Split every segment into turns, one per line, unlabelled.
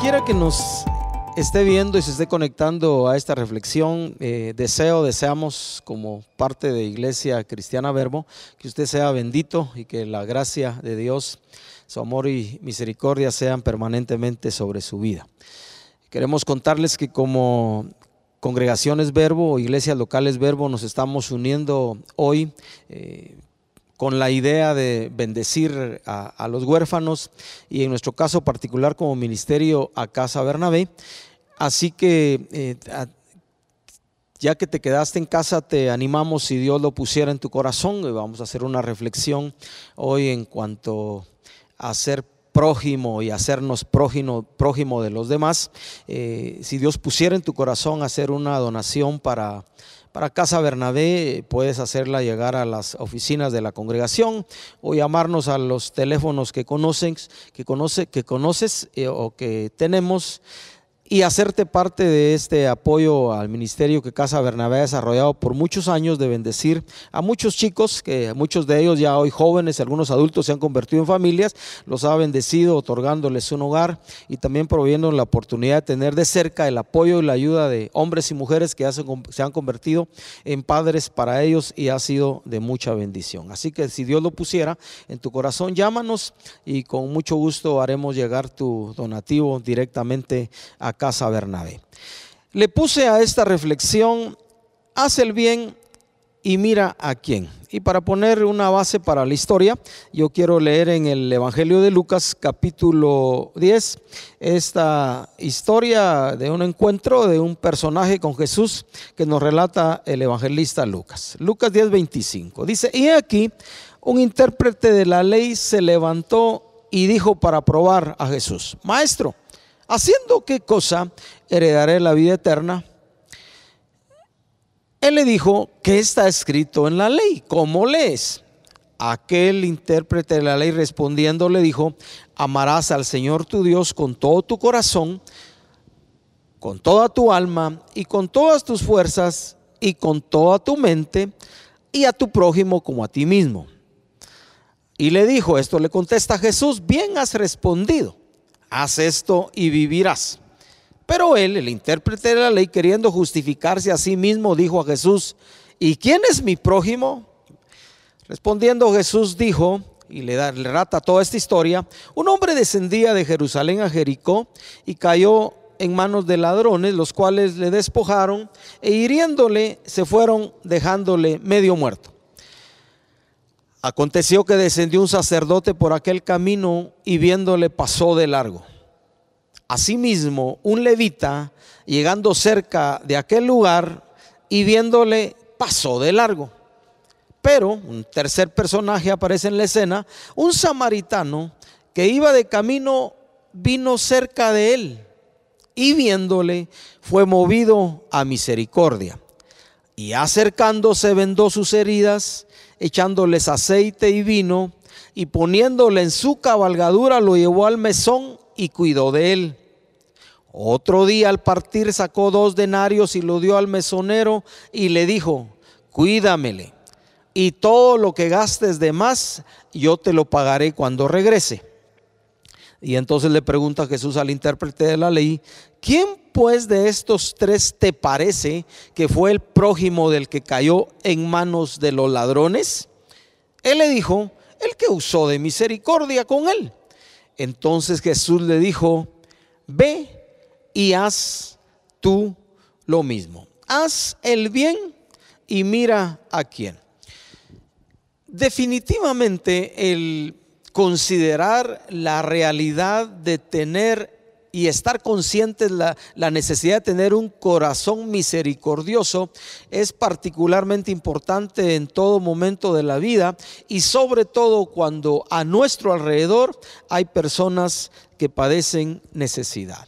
quiera que nos esté viendo y se esté conectando a esta reflexión, eh, deseo, deseamos como parte de Iglesia Cristiana Verbo, que usted sea bendito y que la gracia de Dios, su amor y misericordia sean permanentemente sobre su vida. Queremos contarles que como congregaciones Verbo iglesias locales Verbo nos estamos uniendo hoy. Eh, con la idea de bendecir a, los huérfanos y en nuestro caso particular como ministerio a Casa Bernabé. Así que eh, ya que te quedaste en casa, te animamos si Dios lo pusiera en tu corazón. Y vamos a hacer una reflexión hoy en cuanto a ser prójimo y hacernos prójimo, prójimo de los demás. Eh, si Dios pusiera en tu corazón hacer una donación para para Casa Bernabé puedes hacerla llegar a las oficinas de la congregación o llamarnos a los teléfonos que conoces, que, conoce, que conoces eh, o que tenemos y hacerte parte de este apoyo al ministerio que Casa Bernabé ha desarrollado por muchos años de bendecir a muchos chicos, que muchos de ellos ya hoy jóvenes, algunos adultos se han convertido en familias, los ha bendecido otorgándoles un hogar y también proveyendo la oportunidad de tener de cerca el apoyo y la ayuda de hombres y mujeres que se han convertido en padres para ellos y ha sido de mucha bendición. Así que si Dios lo pusiera en tu corazón, llámanos y con mucho gusto haremos llegar tu donativo directamente a Casa Bernabé. Le puse a esta reflexión, haz el bien y mira a quién. Y para poner una base para la historia, yo quiero leer en el Evangelio de Lucas capítulo 10 esta historia de un encuentro de un personaje con Jesús que nos relata el evangelista Lucas. Lucas 10, 25. Dice, y aquí un intérprete de la ley se levantó y dijo para probar a Jesús, Maestro, ¿haciendo qué cosa heredaré la vida eterna? Él le dijo, ¿qué está escrito en la ley? ¿Cómo lees? Aquel intérprete de la ley respondiendo le dijo, amarás al Señor tu Dios con todo tu corazón, con toda tu alma y con todas tus fuerzas y con toda tu mente y a tu prójimo como a ti mismo. Y le dijo, esto le contesta Jesús, bien has respondido haz esto y vivirás. Pero él, el intérprete de la ley, queriendo justificarse a sí mismo, dijo a Jesús, ¿y quién es mi prójimo? Respondiendo Jesús dijo, y le, rata toda esta historia, un hombre descendía de Jerusalén a Jericó y cayó en manos de ladrones, los cuales le despojaron e hiriéndole se fueron dejándole medio muerto. Aconteció que descendió un sacerdote por aquel camino y viéndole pasó de largo. Asimismo, un levita, llegando cerca de aquel lugar y viéndole, pasó de largo. Pero un tercer personaje aparece en la escena, un samaritano que iba de camino, vino cerca de él y viéndole fue movido a misericordia. Y acercándose vendó sus heridas echándoles aceite y vino, y poniéndole en su cabalgadura lo llevó al mesón y cuidó de él. Otro día al partir sacó dos denarios y lo dio al mesonero y le dijo, cuídamele, y todo lo que gastes de más, yo te lo pagaré cuando regrese. Y entonces le pregunta Jesús al intérprete de la ley, ¿quién pues de estos tres te parece que fue el prójimo del que cayó en manos de los ladrones? Él le dijo, el que usó de misericordia con él. Entonces Jesús le dijo, ve y haz tú lo mismo. Haz el bien y mira a quién. Definitivamente el considerar la realidad de tener y estar conscientes la, la necesidad de tener un corazón misericordioso es particularmente importante en todo momento de la vida y sobre todo cuando a nuestro alrededor hay personas que padecen necesidad.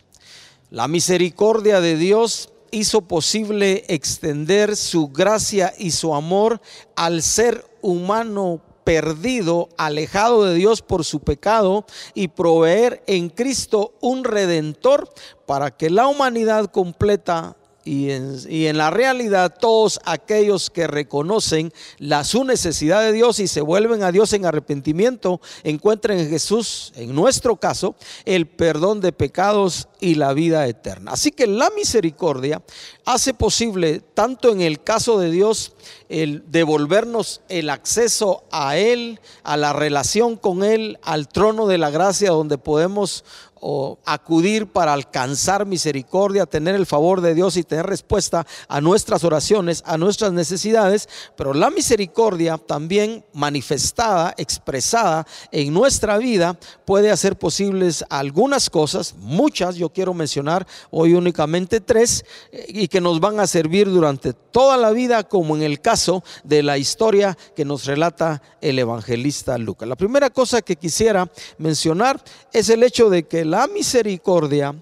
La misericordia de Dios hizo posible extender su gracia y su amor al ser humano perdido, alejado de Dios por su pecado y proveer en Cristo un redentor para que la humanidad completa y en, la realidad todos aquellos que reconocen la, su necesidad de Dios y se vuelven a Dios en arrepentimiento, encuentran en Jesús, en nuestro caso, el perdón de pecados y la vida eterna. Así que la misericordia hace posible, tanto en el caso de Dios, el devolvernos el acceso a Él, a la relación con Él, al trono de la gracia donde podemos o acudir para alcanzar misericordia, tener el favor de Dios y tener respuesta a nuestras oraciones, a nuestras necesidades, pero la misericordia también manifestada, expresada en nuestra vida puede hacer posibles algunas cosas, muchas, yo quiero mencionar hoy únicamente tres, y que nos van a servir durante toda la vida, como en el caso de la historia que nos relata el evangelista Lucas. La primera cosa que quisiera mencionar es el hecho de que la misericordia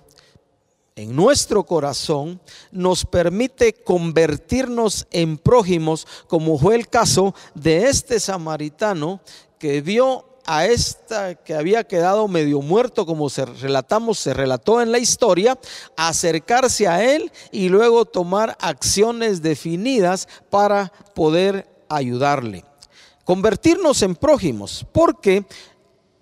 en nuestro corazón nos permite convertirnos en prójimos, como fue el caso de este samaritano que vio a esta que había quedado medio muerto, como se relatamos, se relató en la historia, acercarse a él y luego tomar acciones definidas para poder ayudarle. Convertirnos en prójimos, porque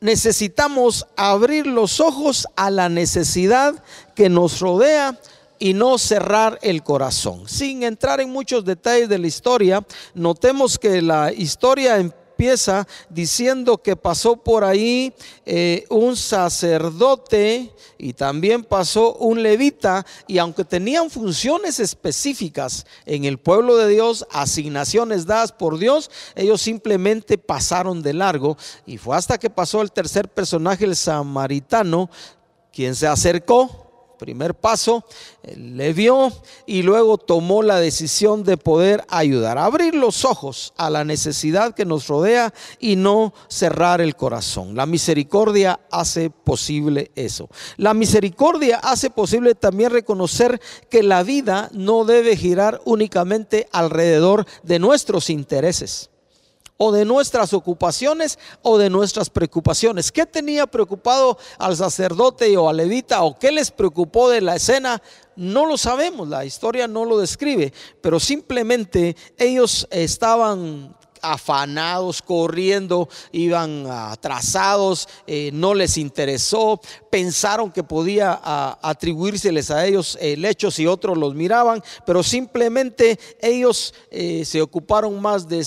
necesitamos abrir los ojos a la necesidad que nos rodea y no cerrar el corazón. Sin entrar en muchos detalles de la historia, notemos que la historia empieza diciendo que pasó por ahí eh, un sacerdote y también pasó un levita y aunque tenían funciones específicas en el pueblo de Dios, asignaciones dadas por Dios, ellos simplemente pasaron de largo y fue hasta que pasó el tercer personaje, el samaritano, quien se acercó Primer paso, le vio y luego tomó la decisión de poder ayudar, abrir los ojos a la necesidad que nos rodea y no cerrar el corazón. La misericordia hace posible eso. La misericordia hace posible también reconocer que la vida no debe girar únicamente alrededor de nuestros intereses o de nuestras ocupaciones o de nuestras preocupaciones. ¿Qué tenía preocupado al sacerdote o al levita o qué les preocupó de la escena? No lo sabemos, la historia no lo describe, pero simplemente ellos estaban afanados, corriendo, iban atrasados, eh, no les interesó, pensaron que podía atribuírseles a ellos el hecho si otros los miraban, pero simplemente ellos eh, se ocuparon más de,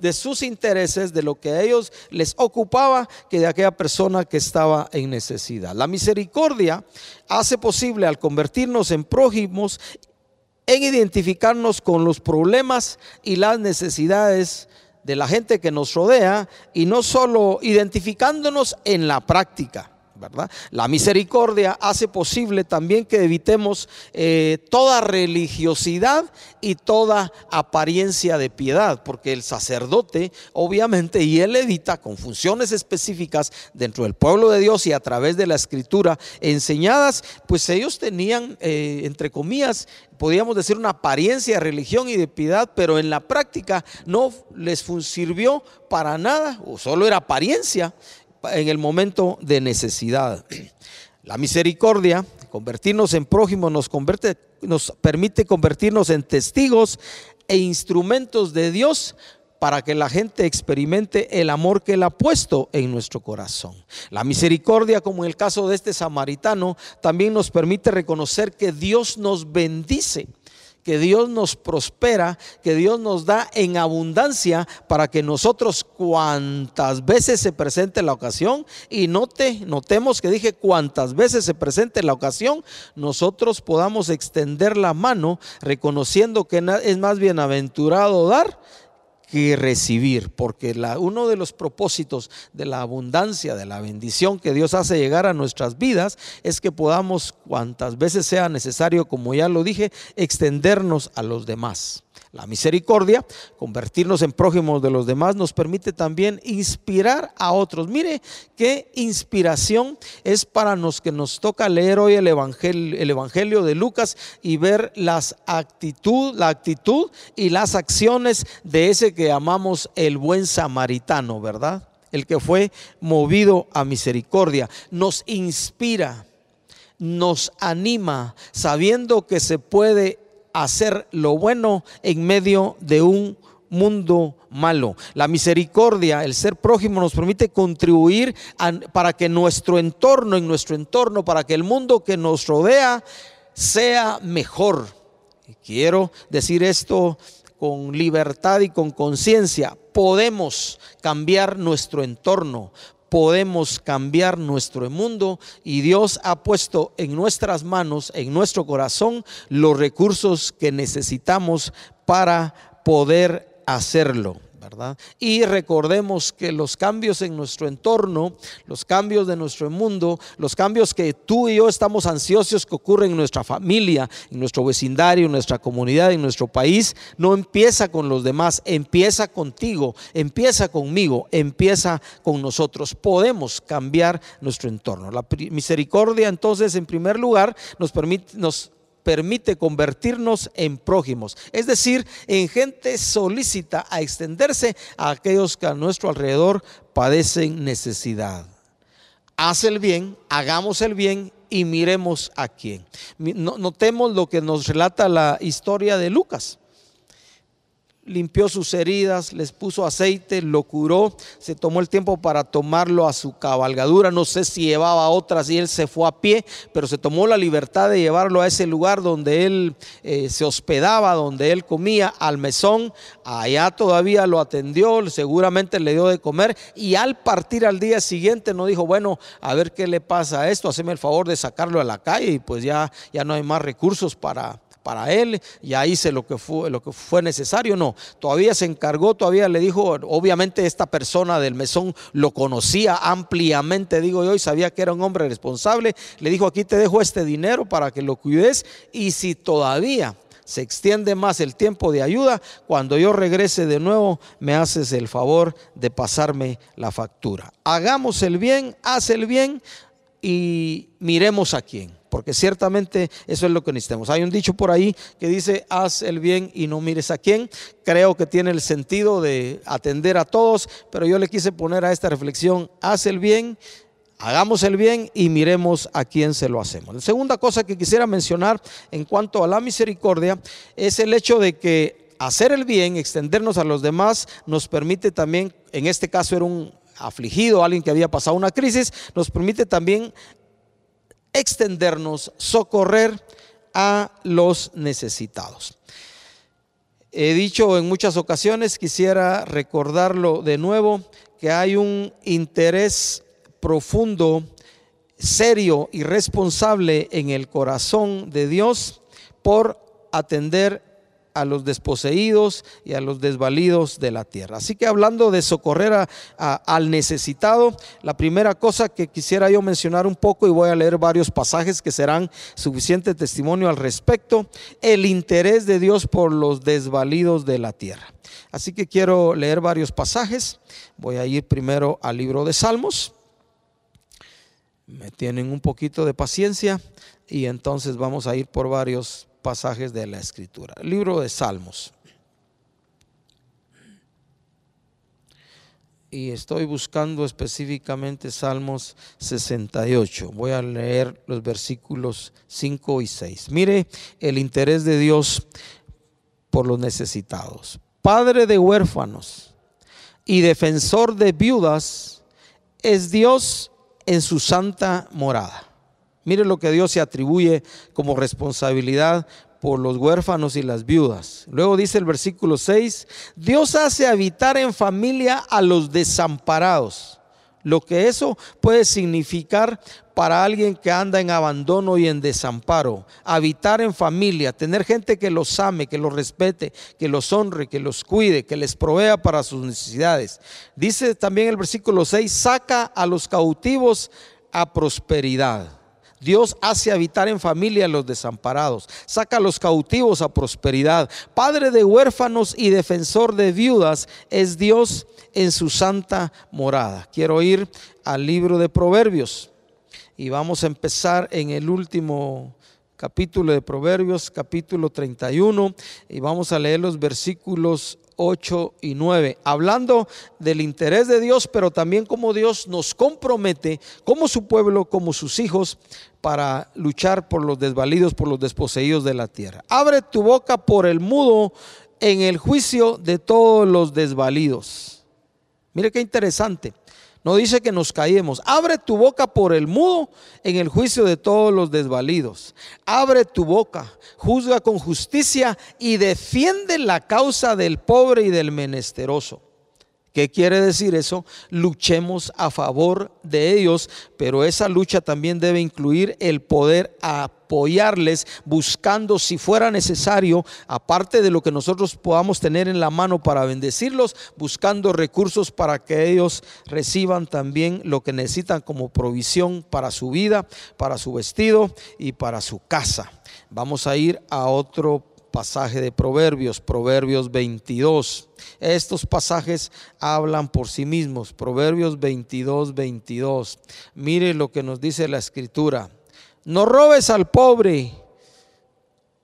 de sus intereses, de lo que a ellos les ocupaba, que de aquella persona que estaba en necesidad. La misericordia hace posible al convertirnos en prójimos en identificarnos con los problemas y las necesidades de la gente que nos rodea y no solo identificándonos en la práctica. La misericordia hace posible también que evitemos eh, toda religiosidad y toda apariencia de piedad, porque el sacerdote, obviamente, y él evita con funciones específicas dentro del pueblo de Dios y a través de la escritura enseñadas, pues ellos tenían, eh, entre comillas, podríamos decir una apariencia de religión y de piedad, pero en la práctica no les sirvió para nada, o solo era apariencia en el momento de necesidad. La misericordia, convertirnos en prójimos, nos, convierte, nos permite convertirnos en testigos e instrumentos de Dios para que la gente experimente el amor que Él ha puesto en nuestro corazón. La misericordia, como en el caso de este samaritano, también nos permite reconocer que Dios nos bendice que Dios nos prospera, que Dios nos da en abundancia para que nosotros cuantas veces se presente la ocasión, y note, notemos que dije cuantas veces se presente la ocasión, nosotros podamos extender la mano reconociendo que es más bienaventurado dar que recibir, porque la, uno de los propósitos de la abundancia, de la bendición que Dios hace llegar a nuestras vidas, es que podamos, cuantas veces sea necesario, como ya lo dije, extendernos a los demás. La misericordia, convertirnos en prójimos de los demás, nos permite también inspirar a otros. Mire qué inspiración es para los que nos toca leer hoy el Evangelio, el evangelio de Lucas y ver las actitud, la actitud y las acciones de ese que amamos el buen samaritano, ¿verdad? El que fue movido a misericordia. Nos inspira nos anima sabiendo que se puede hacer lo bueno en medio de un mundo malo. La misericordia, el ser prójimo nos permite contribuir para que nuestro entorno, en nuestro entorno, para que el mundo que nos rodea sea mejor. quiero decir esto con libertad y con conciencia. Podemos cambiar nuestro entorno, podemos cambiar nuestro mundo y Dios ha puesto en nuestras manos, en nuestro corazón, los recursos que necesitamos para poder hacerlo. Y recordemos que los cambios en nuestro entorno, los cambios de nuestro mundo, los cambios que tú y yo estamos ansiosos que ocurren en nuestra familia, en nuestro vecindario, en nuestra comunidad, en nuestro país, no empieza con los demás, empieza contigo, empieza conmigo, empieza con nosotros. Podemos cambiar nuestro entorno. La misericordia entonces en primer lugar nos permite nos permite convertirnos en prójimos, es decir, en gente solícita a extenderse a aquellos que a nuestro alrededor padecen necesidad. Haz el bien, hagamos el bien y miremos a quién. Notemos lo que nos relata la historia de Lucas limpió sus heridas, les puso aceite, lo curó, se tomó el tiempo para tomarlo a su cabalgadura, no sé si llevaba otras y él se fue a pie, pero se tomó la libertad de llevarlo a ese lugar donde él eh, se hospedaba, donde él comía, al mesón, allá todavía lo atendió, seguramente le dio de comer y al partir al día siguiente no dijo, bueno, a ver qué le pasa a esto, haceme el favor de sacarlo a la calle y pues ya, ya no hay más recursos para para él, ya hice lo que fue, lo que fue necesario, no, todavía se encargó, todavía le dijo, obviamente esta persona del mesón lo conocía ampliamente, digo yo, y sabía que era un hombre responsable, le dijo, aquí te dejo este dinero para que lo cuides, y si todavía se extiende más el tiempo de ayuda, cuando yo regrese de nuevo, me haces el favor de pasarme la factura. Hagamos el bien, haz el bien y miremos a quién porque ciertamente eso es lo que necesitamos. Hay un dicho por ahí que dice, haz el bien y no mires a quién. Creo que tiene el sentido de atender a todos, pero yo le quise poner a esta reflexión, haz el bien, hagamos el bien y miremos a quién se lo hacemos. La segunda cosa que quisiera mencionar en cuanto a la misericordia es el hecho de que hacer el bien, extendernos a los demás, nos permite también, en este caso era un afligido, alguien que había pasado una crisis, nos permite también extendernos, socorrer a los necesitados. He dicho en muchas ocasiones, quisiera recordarlo de nuevo, que hay un interés profundo, serio y responsable en el corazón de Dios por atender a los desposeídos y a los desvalidos de la tierra. Así que hablando de socorrer al necesitado, la primera cosa que quisiera yo mencionar un poco, y voy a leer varios pasajes que serán suficiente testimonio al respecto, el interés de Dios por los desvalidos de la tierra. Así que quiero leer varios pasajes. Voy a ir primero al libro de Salmos. Me tienen un poquito de paciencia y entonces vamos a ir por varios pasajes de la escritura. libro de Salmos. Y estoy buscando específicamente Salmos 68. Voy a leer los versículos 5 y 6. Mire el interés de Dios por los necesitados. Padre de huérfanos y defensor de viudas es Dios en su santa morada. Mire lo que Dios se atribuye como responsabilidad por los huérfanos y las viudas. Luego dice el versículo 6, Dios hace habitar en familia a los desamparados. Lo que eso puede significar para alguien que anda en abandono y en desamparo. Habitar en familia, tener gente que los ame, que los respete, que los honre, que los cuide, que les provea para sus necesidades. Dice también el versículo 6, saca a los cautivos a prosperidad. Dios hace habitar en familia a los desamparados, saca a los cautivos a prosperidad. Padre de huérfanos y defensor de viudas es Dios en su santa morada. Quiero ir al libro de Proverbios y vamos a empezar en el último capítulo de Proverbios, capítulo 31, y vamos a leer los versículos 8 y 9, hablando del interés de Dios, pero también como Dios nos compromete como su pueblo, como sus hijos, para luchar por los desvalidos, por los desposeídos de la tierra. Abre tu boca por el mudo en el juicio de todos los desvalidos. Mire qué interesante. No dice que nos callemos. Abre tu boca por el mudo en el juicio de todos los desvalidos. Abre tu boca, juzga con justicia y defiende la causa del pobre y del menesteroso. ¿Qué quiere decir eso? Luchemos a favor de ellos, pero esa lucha también debe incluir el poder apoyarles, buscando si fuera necesario, aparte de lo que nosotros podamos tener en la mano para bendecirlos, buscando recursos para que ellos reciban también lo que necesitan como provisión para su vida, para su vestido y para su casa. Vamos a ir a otro pasaje de Proverbios, Proverbios 22. Estos pasajes hablan por sí mismos. Proverbios 22, 22. Mire lo que nos dice la escritura. No robes al pobre.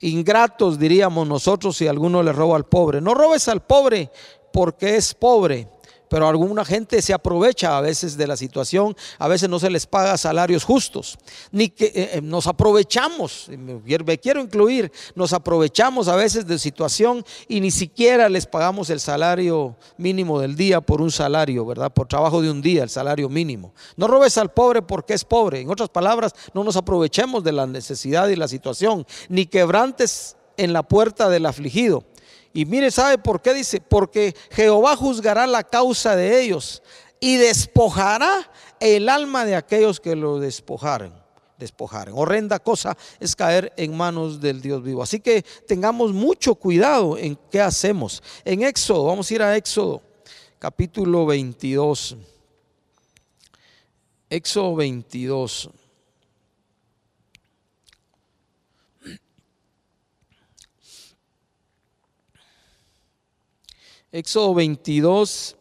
Ingratos diríamos nosotros si alguno le roba al pobre. No robes al pobre porque es pobre pero alguna gente se aprovecha a veces de la situación, a veces no se les paga salarios justos, ni que eh, eh, nos aprovechamos, me quiero incluir, nos aprovechamos a veces de situación y ni siquiera les pagamos el salario mínimo del día por un salario, ¿verdad? Por trabajo de un día, el salario mínimo. No robes al pobre porque es pobre, en otras palabras, no nos aprovechemos de la necesidad y la situación, ni quebrantes en la puerta del afligido. Y mire, ¿sabe por qué dice? Porque Jehová juzgará la causa de ellos y despojará el alma de aquellos que lo despojaren. Despojaren. Horrenda cosa es caer en manos del Dios vivo. Así que tengamos mucho cuidado en qué hacemos. En Éxodo, vamos a ir a Éxodo, capítulo 22. Éxodo 22. Éxodo 22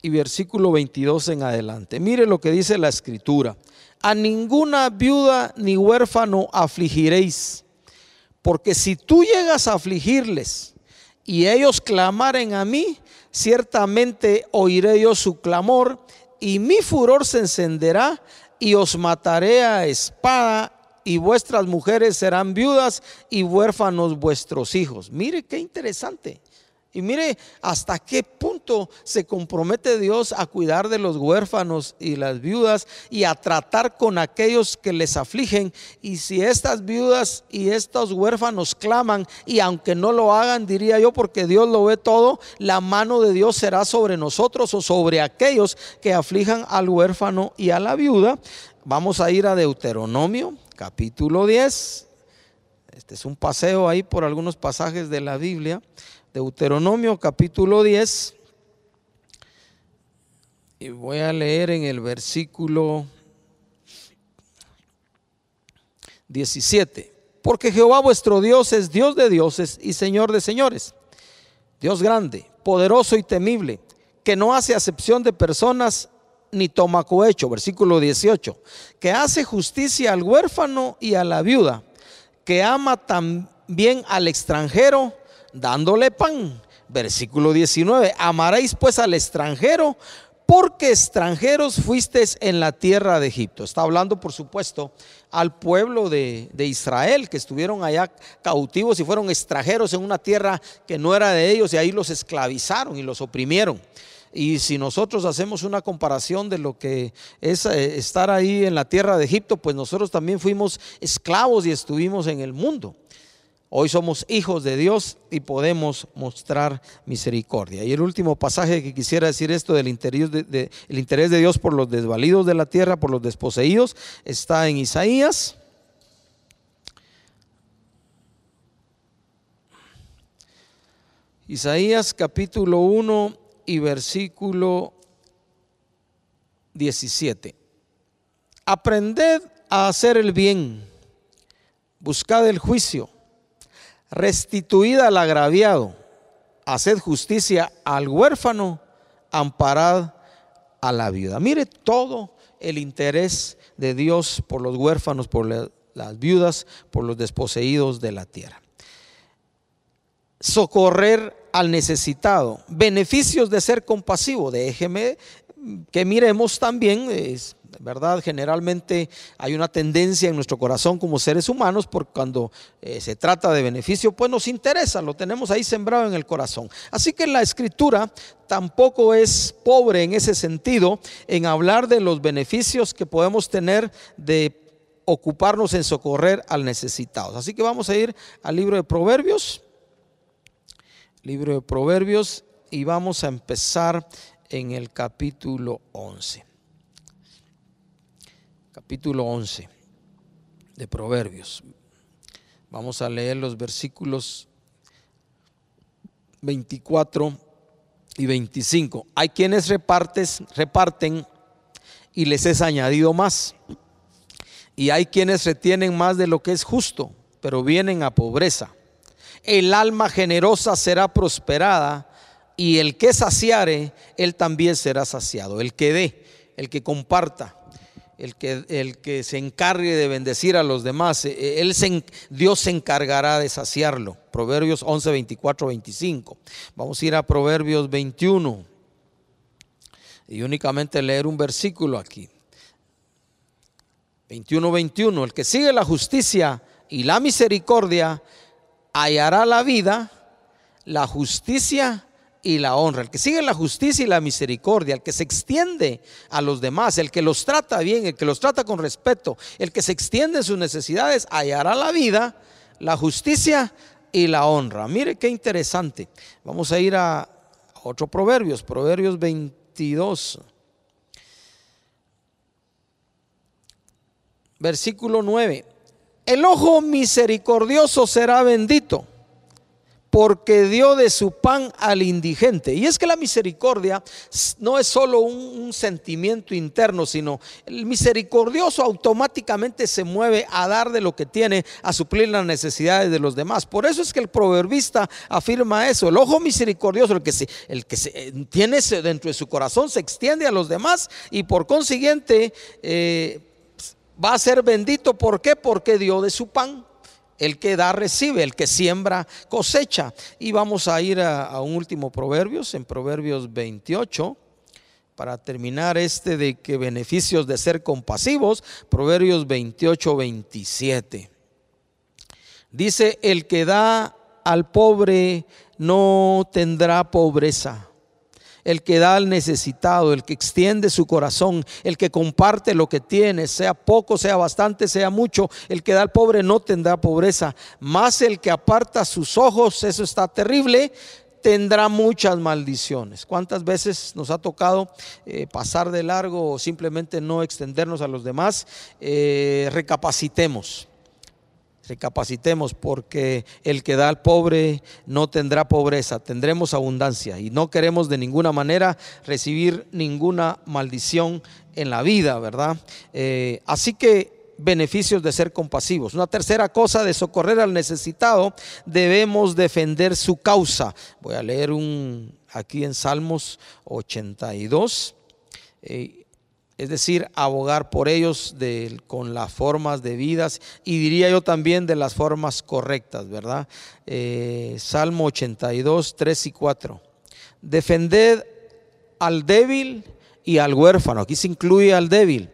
y versículo 22 en adelante. Mire lo que dice la escritura. A ninguna viuda ni huérfano afligiréis, porque si tú llegas a afligirles y ellos clamaren a mí, ciertamente oiré yo su clamor y mi furor se encenderá y os mataré a espada y vuestras mujeres serán viudas y huérfanos vuestros hijos. Mire qué interesante. Y mire hasta qué punto se compromete Dios a cuidar de los huérfanos y las viudas y a tratar con aquellos que les afligen. Y si estas viudas y estos huérfanos claman, y aunque no lo hagan, diría yo, porque Dios lo ve todo, la mano de Dios será sobre nosotros o sobre aquellos que aflijan al huérfano y a la viuda. Vamos a ir a Deuteronomio, capítulo 10. Este es un paseo ahí por algunos pasajes de la Biblia. Deuteronomio capítulo 10. Y voy a leer en el versículo 17. Porque Jehová vuestro Dios es Dios de dioses y Señor de señores. Dios grande, poderoso y temible, que no hace acepción de personas ni toma cohecho. Versículo 18. Que hace justicia al huérfano y a la viuda. Que ama también al extranjero dándole pan. Versículo 19, amaréis pues al extranjero porque extranjeros fuisteis en la tierra de Egipto. Está hablando, por supuesto, al pueblo de, de, Israel, que estuvieron allá cautivos y fueron extranjeros en una tierra que no era de ellos y ahí los esclavizaron y los oprimieron. Y si nosotros hacemos una comparación de lo que es eh, estar ahí en la tierra de Egipto, pues nosotros también fuimos esclavos y estuvimos en el mundo. Hoy somos hijos de Dios y podemos mostrar misericordia. Y el último pasaje que quisiera decir esto del interés de, Dios por los desvalidos de la tierra, por los desposeídos, está en Isaías. Isaías capítulo 1 y versículo 17. Aprended a hacer el bien, buscad el juicio restituida al agraviado, haced justicia al huérfano, amparad a la viuda. Mire todo el interés de Dios por los huérfanos, por las viudas, por los desposeídos de la tierra. Socorrer al necesitado. Beneficios de ser compasivo. Déjeme que miremos también, ¿verdad? Generalmente hay una tendencia en nuestro corazón como seres humanos, por cuando eh, se trata de beneficio, pues nos interesa, lo tenemos ahí sembrado en el corazón. Así que la escritura tampoco es pobre en ese sentido, en hablar de los beneficios que podemos tener de ocuparnos en socorrer al necesitado. Así que vamos a ir al libro de Proverbios libro de Proverbios y vamos a empezar en el capítulo 11. Capítulo 11 de Proverbios. Vamos a leer los versículos 24 y 25. Hay quienes repartes, reparten y les es añadido más. Y hay quienes retienen más de lo que es justo, pero vienen a pobreza el alma generosa será prosperada y el que saciare, él también será saciado. El que dé, el que comparta, el que, el que se encargue de bendecir a los demás, eh, él Dios se encargará de saciarlo. Proverbios 11, 24, 25. Vamos a ir a Proverbios 21 y únicamente leer un versículo aquí. 21, 21. El que sigue la justicia y la misericordia, hallará la vida, la justicia y la honra. El que sigue la justicia y la misericordia, el que se extiende a los demás, el que los trata bien, el que los trata con respeto, el que se extiende en sus necesidades, hallará la vida, la justicia y la honra. Mire qué interesante. Vamos a ir a otro Proverbios, Proverbios 22. Versículo 9. El ojo misericordioso será bendito porque dio de su pan al indigente. Y es que la misericordia no es solo un, sentimiento interno, sino el misericordioso automáticamente se mueve a dar de lo que tiene, a suplir las necesidades de los demás. Por eso es que el proverbista afirma eso. El ojo misericordioso, el que, se, el que eh, tiene dentro de su corazón, se extiende a los demás y por consiguiente... Eh, va a ser bendito. ¿Por qué? Porque dio de su pan. El que da recibe, el que siembra cosecha. Y vamos a ir a, un último Proverbios, en Proverbios 28, para terminar este de que beneficios de ser compasivos, Proverbios 28, 27. Dice, el que da al pobre no tendrá pobreza el que da al necesitado, el que extiende su corazón, el que comparte lo que tiene, sea poco, sea bastante, sea mucho, el que da al pobre no tendrá pobreza, más el que aparta sus ojos, eso está terrible, tendrá muchas maldiciones. ¿Cuántas veces nos ha tocado eh, pasar de largo o simplemente no extendernos a los demás? Eh, recapacitemos recapacitemos porque el que da al pobre no tendrá pobreza, tendremos abundancia y no queremos de ninguna manera recibir ninguna maldición en la vida, ¿verdad? Eh, así que beneficios de ser compasivos. Una tercera cosa de socorrer al necesitado, debemos defender su causa. Voy a leer un aquí en Salmos 82 es decir, abogar por ellos con las formas de vidas y diría yo también de las formas correctas, ¿verdad? Eh, Salmo 82, 3 y 4. Defended al débil y al huérfano, aquí se incluye al débil.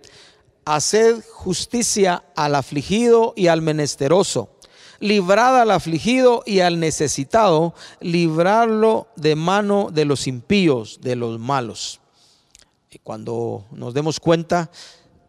Haced justicia al afligido y al menesteroso. Librad al afligido y al necesitado, librarlo de mano de los impíos, de los malos cuando nos demos cuenta,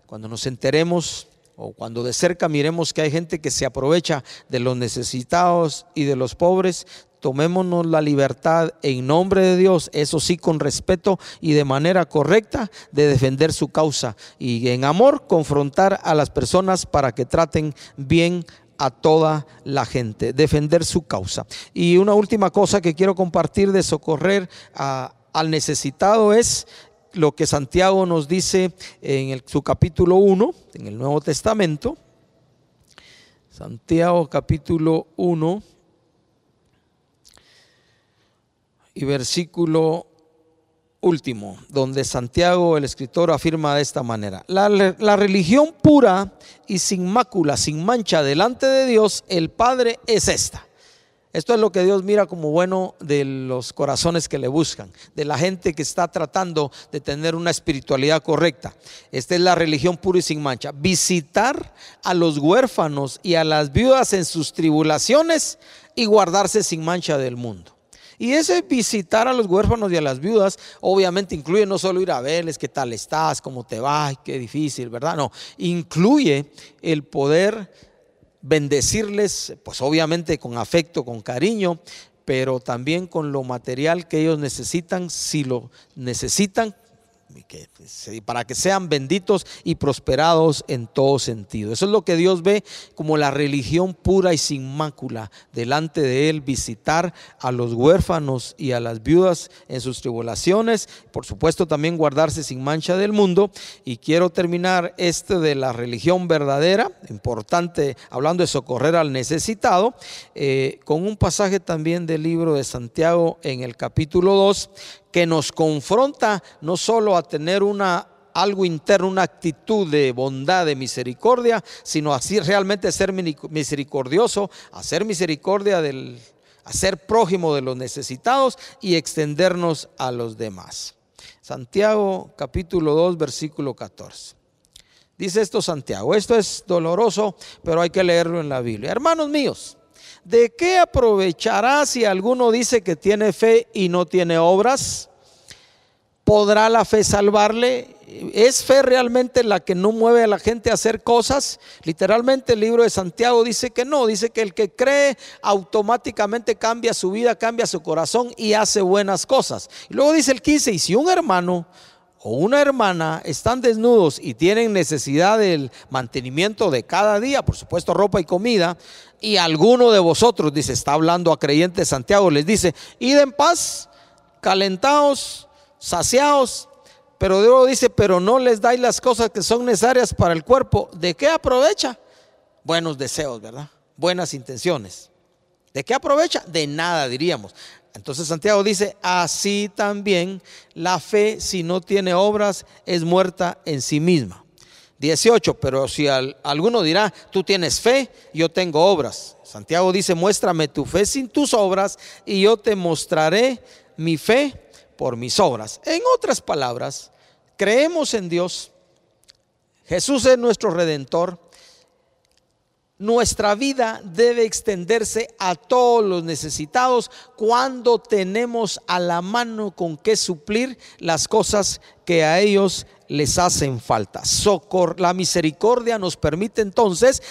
cuando nos enteremos o cuando de cerca miremos que hay gente que se aprovecha de los necesitados y de los pobres, tomémonos la libertad en nombre de Dios, eso sí con respeto y de manera correcta, de defender su causa y en amor confrontar a las personas para que traten bien a toda la gente, defender su causa. Y una última cosa que quiero compartir de socorrer al necesitado es lo que Santiago nos dice en su capítulo 1, en el Nuevo Testamento. Santiago capítulo 1 y versículo último, donde Santiago el escritor afirma de esta manera, la, la, religión pura y sin mácula, sin mancha delante de Dios, el Padre es esta, Esto es lo que Dios mira como bueno de los corazones que le buscan, de la gente que está tratando de tener una espiritualidad correcta. Esta es la religión pura y sin mancha. Visitar a los huérfanos y a las viudas en sus tribulaciones y guardarse sin mancha del mundo. Y ese visitar a los huérfanos y a las viudas obviamente incluye no solo ir a verles qué tal estás, cómo te va, qué difícil, ¿verdad? No, incluye el poder bendecirles, pues obviamente con afecto, con cariño, pero también con lo material que ellos necesitan, si lo necesitan, para que sean benditos y prosperados en todo sentido. Eso es lo que Dios ve como la religión pura y sin mácula delante de Él, visitar a los huérfanos y a las viudas en sus tribulaciones, por supuesto también guardarse sin mancha del mundo. Y quiero terminar este de la religión verdadera, importante, hablando de socorrer al necesitado, eh, con un pasaje también del libro de Santiago en el capítulo 2, que nos confronta no solo a tener una algo interno, una actitud de bondad, de misericordia, sino así realmente ser misericordioso, hacer misericordia del hacer prójimo de los necesitados y extendernos a los demás. Santiago capítulo 2 versículo 14. Dice esto Santiago, esto es doloroso, pero hay que leerlo en la Biblia. Hermanos míos, ¿de qué aprovechará si alguno dice que tiene fe y no tiene obras? ¿Podrá la fe salvarle? ¿Es fe realmente la que no mueve a la gente a hacer cosas? Literalmente el libro de Santiago dice que no, dice que el que cree automáticamente cambia su vida, cambia su corazón y hace buenas cosas. Y luego dice el 15, y si un hermano o una hermana están desnudos y tienen necesidad del mantenimiento de cada día, por supuesto ropa y comida, y alguno de vosotros, dice, está hablando a creyentes Santiago, les dice, id en paz, calentaos, saciados, pero Dios dice, pero no les dais las cosas que son necesarias para el cuerpo, ¿de qué aprovecha? Buenos deseos, ¿verdad? Buenas intenciones. ¿De qué aprovecha? De nada, diríamos. Entonces Santiago dice, así también la fe, si no tiene obras, es muerta en sí misma. 18, pero si alguno dirá, tú tienes fe, yo tengo obras. Santiago dice, muéstrame tu fe sin tus obras y yo te mostraré mi fe por mis obras. En otras palabras, creemos en Dios, Jesús es nuestro redentor, nuestra vida debe extenderse a todos los necesitados cuando tenemos a la mano con qué suplir las cosas que a ellos les hacen falta. Socor la misericordia nos permite entonces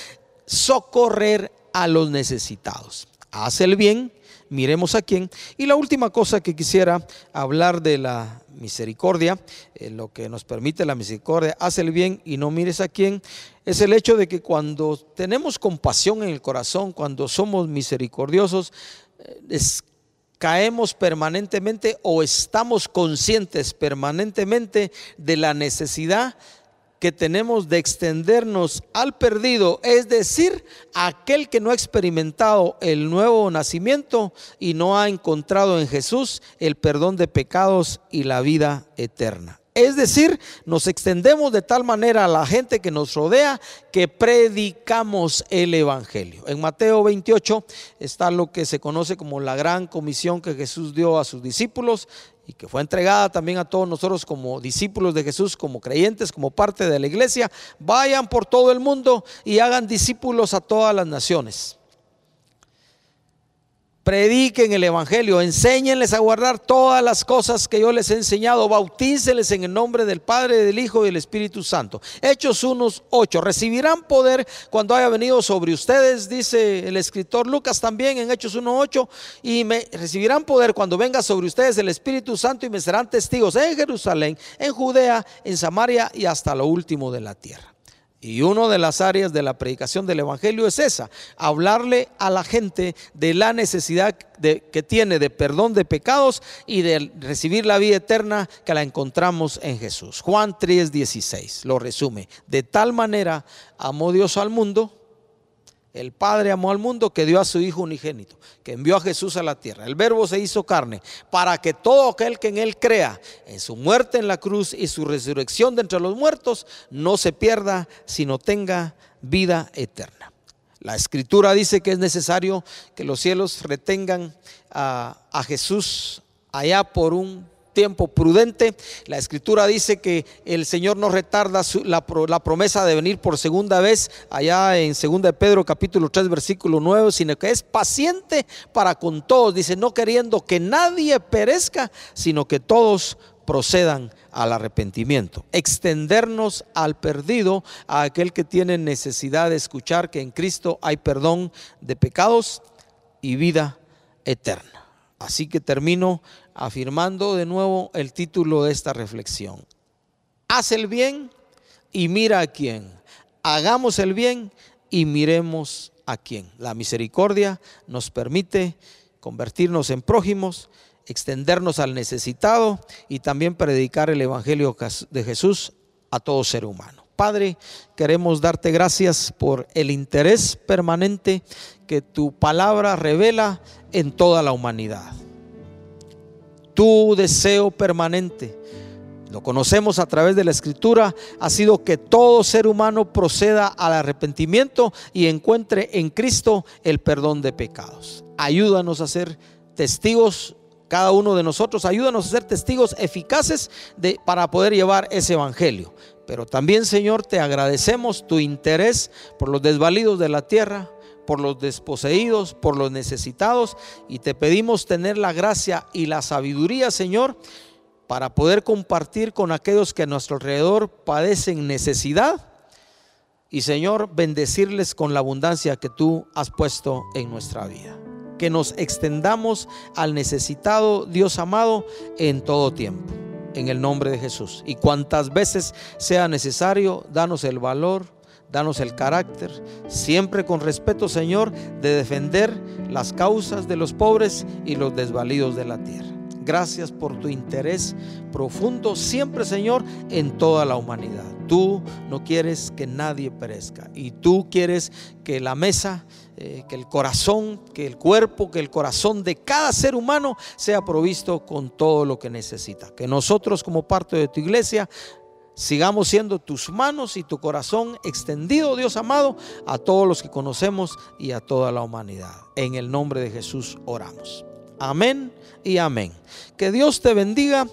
socorrer a los necesitados. Haz el bien, miremos a quién. Y la última cosa que quisiera hablar de la misericordia, eh, lo que nos permite la misericordia, haz el bien y no mires a quién, es el hecho de que cuando tenemos compasión en el corazón, cuando somos misericordiosos, eh, caemos permanentemente o estamos conscientes permanentemente de la necesidad que tenemos de extendernos al perdido, es decir, aquel que no ha experimentado el nuevo nacimiento y no ha encontrado en Jesús el perdón de pecados y la vida eterna. Es decir, nos extendemos de tal manera a la gente que nos rodea que predicamos el Evangelio. En Mateo 28 está lo que se conoce como la gran comisión que Jesús dio a sus discípulos y que fue entregada también a todos nosotros como discípulos de Jesús, como creyentes, como parte de la iglesia. Vayan por todo el mundo y hagan discípulos a todas las naciones prediquen el Evangelio, enséñenles a guardar todas las cosas que yo les he enseñado, bautíceles en el nombre del Padre, del Hijo y del Espíritu Santo. Hechos unos 8, recibirán poder cuando haya venido sobre ustedes, dice el escritor Lucas también en Hechos 1.8, y me recibirán poder cuando venga sobre ustedes el Espíritu Santo y me serán testigos en Jerusalén, en Judea, en Samaria y hasta lo último de la tierra. Y una de las áreas de la predicación del Evangelio es esa, hablarle a la gente de la necesidad que tiene de perdón de pecados y de recibir la vida eterna que la encontramos en Jesús. Juan 3:16 lo resume. De tal manera amó Dios al mundo el Padre amó al mundo que dio a su Hijo unigénito, que envió a Jesús a la tierra. El Verbo se hizo carne para que todo aquel que en Él crea, en su muerte en la cruz y su resurrección de entre los muertos, no se pierda, sino tenga vida eterna. La escritura dice que es necesario que los cielos retengan a, a Jesús allá por un tiempo prudente. La escritura dice que el Señor no retarda la, la, promesa de venir por segunda vez, allá en 2 de Pedro capítulo 3 versículo 9, sino que es paciente para con todos. Dice, no queriendo que nadie perezca, sino que todos procedan al arrepentimiento. Extendernos al perdido, a aquel que tiene necesidad de escuchar que en Cristo hay perdón de pecados y vida eterna. Así que termino afirmando de nuevo el título de esta reflexión. Haz el bien y mira a quién. Hagamos el bien y miremos a quién. La misericordia nos permite convertirnos en prójimos, extendernos al necesitado y también predicar el Evangelio de Jesús a todo ser humano. Padre, queremos darte gracias por el interés permanente que tu palabra revela en toda la humanidad. Tu deseo permanente, lo conocemos a través de la escritura, ha sido que todo ser humano proceda al arrepentimiento y encuentre en Cristo el perdón de pecados. Ayúdanos a ser testigos cada uno de nosotros, ayúdanos a ser testigos eficaces de, para poder llevar ese evangelio. Pero también, Señor, te agradecemos tu interés por los desvalidos de la tierra, por los desposeídos, por los necesitados, y te pedimos tener la gracia y la sabiduría, Señor, para poder compartir con aquellos que a nuestro alrededor padecen necesidad. Y Señor, bendecirles con la abundancia que tú has puesto en nuestra vida. Que nos extendamos al necesitado, Dios amado, en todo tiempo. En el nombre de Jesús. Y cuantas veces sea necesario, danos el valor danos el carácter, siempre con respeto, Señor, de defender las causas de los pobres y los desvalidos de la tierra. Gracias por tu interés profundo siempre, Señor, en toda la humanidad. Tú no quieres que nadie perezca y tú quieres que la mesa, eh, que el corazón, que el cuerpo, que el corazón de cada ser humano sea provisto con todo lo que necesita. Que nosotros como parte de tu iglesia sigamos siendo tus manos y tu corazón extendido, Dios amado, a todos los que conocemos y a toda la humanidad. En el nombre de Jesús oramos. Amén y amén. Que Dios te bendiga.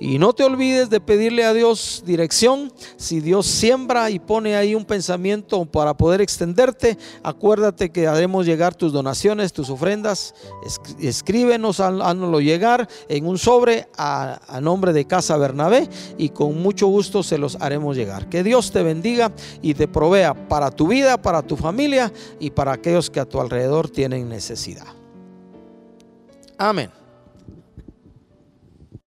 Y no te olvides de pedirle a Dios dirección. Si Dios siembra y pone ahí un pensamiento para poder extenderte, acuérdate que haremos llegar tus donaciones, tus ofrendas. Escríbenos, hánoslo llegar en un sobre a nombre de Casa Bernabé y con mucho gusto se los haremos llegar. Que Dios te bendiga y te provea para tu vida, para tu familia y para aquellos que a tu alrededor tienen necesidad. Amén.